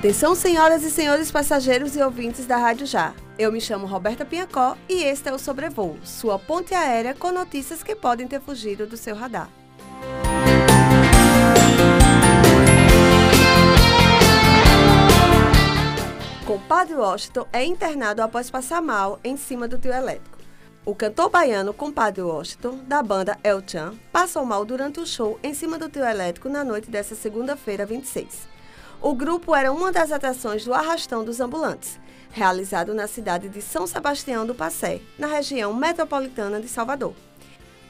Atenção, senhoras e senhores passageiros e ouvintes da Rádio Já. Eu me chamo Roberta Pinhacó e este é o Sobrevoo, sua ponte aérea com notícias que podem ter fugido do seu radar. Compadre Washington é internado após passar mal em cima do trio elétrico. O cantor baiano Compadre Washington, da banda El Chan, passou mal durante o show em cima do trio elétrico na noite desta segunda-feira, 26. O grupo era uma das atrações do Arrastão dos Ambulantes, realizado na cidade de São Sebastião do Passé, na região metropolitana de Salvador.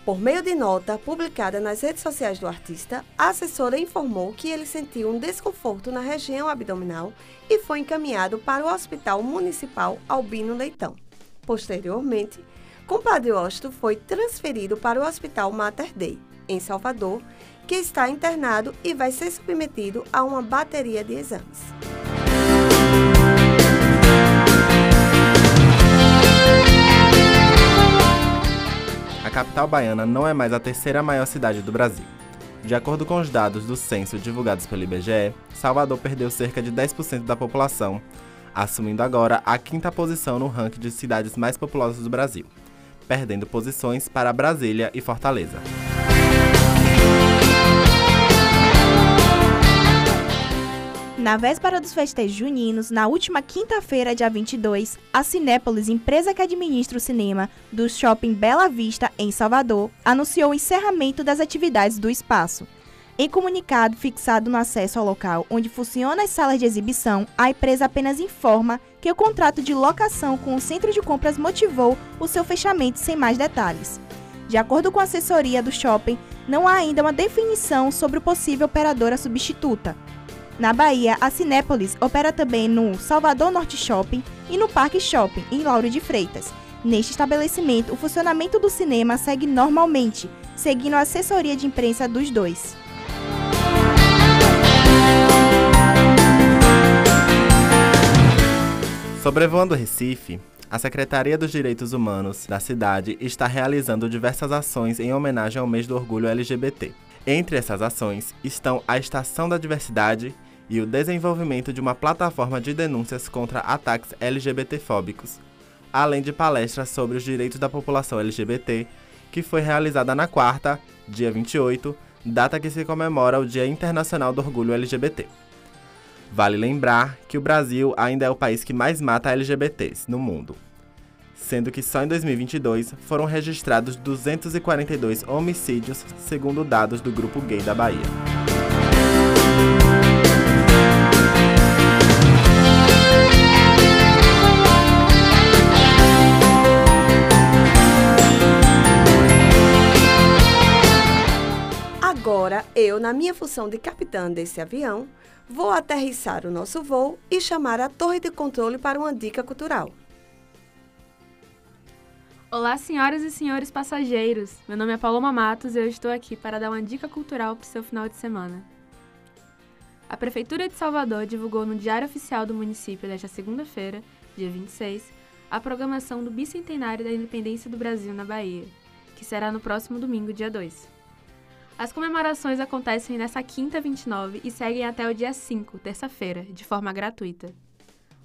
Por meio de nota publicada nas redes sociais do artista, a assessora informou que ele sentiu um desconforto na região abdominal e foi encaminhado para o Hospital Municipal Albino Leitão. Posteriormente, Compadre Osto foi transferido para o Hospital Mater Dei, em Salvador, que está internado e vai ser submetido a uma bateria de exames. a capital baiana não é mais a terceira maior cidade do Brasil. De acordo com os dados do censo divulgados pelo IBGE, Salvador perdeu cerca de 10% da população, assumindo agora a quinta posição no ranking de cidades mais populosas do Brasil, perdendo posições para Brasília e Fortaleza. Na véspera dos festejos juninos, na última quinta-feira, dia 22, a Cinépolis, empresa que administra o cinema do Shopping Bela Vista, em Salvador, anunciou o encerramento das atividades do espaço. Em comunicado fixado no acesso ao local onde funcionam as salas de exibição, a empresa apenas informa que o contrato de locação com o centro de compras motivou o seu fechamento sem mais detalhes. De acordo com a assessoria do shopping, não há ainda uma definição sobre o possível operadora substituta. Na Bahia, a Cinépolis opera também no Salvador Norte Shopping e no Parque Shopping, em Lauro de Freitas. Neste estabelecimento, o funcionamento do cinema segue normalmente, seguindo a assessoria de imprensa dos dois. Sobrevoando Recife, a Secretaria dos Direitos Humanos da cidade está realizando diversas ações em homenagem ao mês do orgulho LGBT. Entre essas ações estão a Estação da Diversidade e o desenvolvimento de uma plataforma de denúncias contra ataques LGBTfóbicos, além de palestras sobre os direitos da população LGBT, que foi realizada na quarta, dia 28, data que se comemora o Dia Internacional do Orgulho LGBT. Vale lembrar que o Brasil ainda é o país que mais mata LGBTs no mundo, sendo que só em 2022 foram registrados 242 homicídios, segundo dados do Grupo Gay da Bahia. Agora, eu, na minha função de capitã desse avião, vou aterrissar o nosso voo e chamar a torre de controle para uma dica cultural. Olá, senhoras e senhores passageiros. Meu nome é Paloma Matos e eu estou aqui para dar uma dica cultural para o seu final de semana. A Prefeitura de Salvador divulgou no Diário Oficial do município desta segunda-feira, dia 26, a programação do Bicentenário da Independência do Brasil na Bahia, que será no próximo domingo, dia 2. As comemorações acontecem nessa quinta 29 e seguem até o dia 5, terça-feira, de forma gratuita.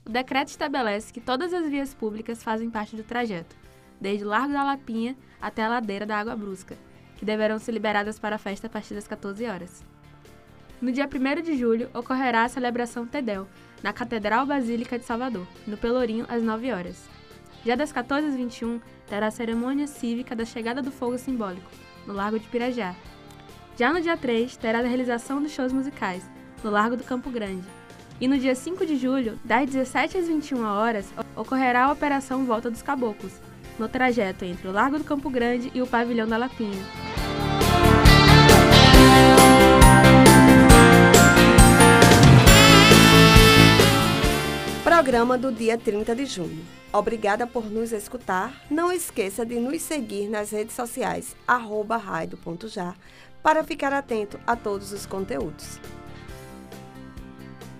O decreto estabelece que todas as vias públicas fazem parte do trajeto, desde o Largo da Lapinha até a ladeira da Água Brusca, que deverão ser liberadas para a festa a partir das 14 horas. No dia 1 de julho ocorrerá a celebração Tedel, na Catedral Basílica de Salvador, no Pelourinho, às 9 horas. Já das 14 às 21, terá a cerimônia cívica da chegada do fogo simbólico, no Largo de Pirajá, já no dia 3, terá a realização dos shows musicais, no Largo do Campo Grande. E no dia 5 de julho, das 17 às 21 horas, ocorrerá a Operação Volta dos Caboclos, no trajeto entre o Largo do Campo Grande e o Pavilhão da Lapinha. Programa do dia 30 de junho. Obrigada por nos escutar. Não esqueça de nos seguir nas redes sociais, arroba para ficar atento a todos os conteúdos.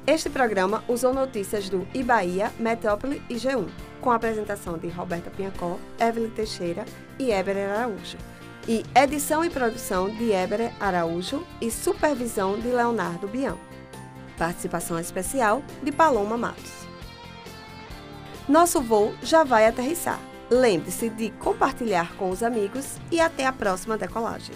Este programa usou notícias do Ibaía, Metrópole e G1, com a apresentação de Roberta Pinhacó, Evelyn Teixeira e Eber Araújo. E edição e produção de Eber Araújo e supervisão de Leonardo Bião. Participação especial de Paloma Matos. Nosso voo já vai aterrissar. Lembre-se de compartilhar com os amigos e até a próxima decolagem.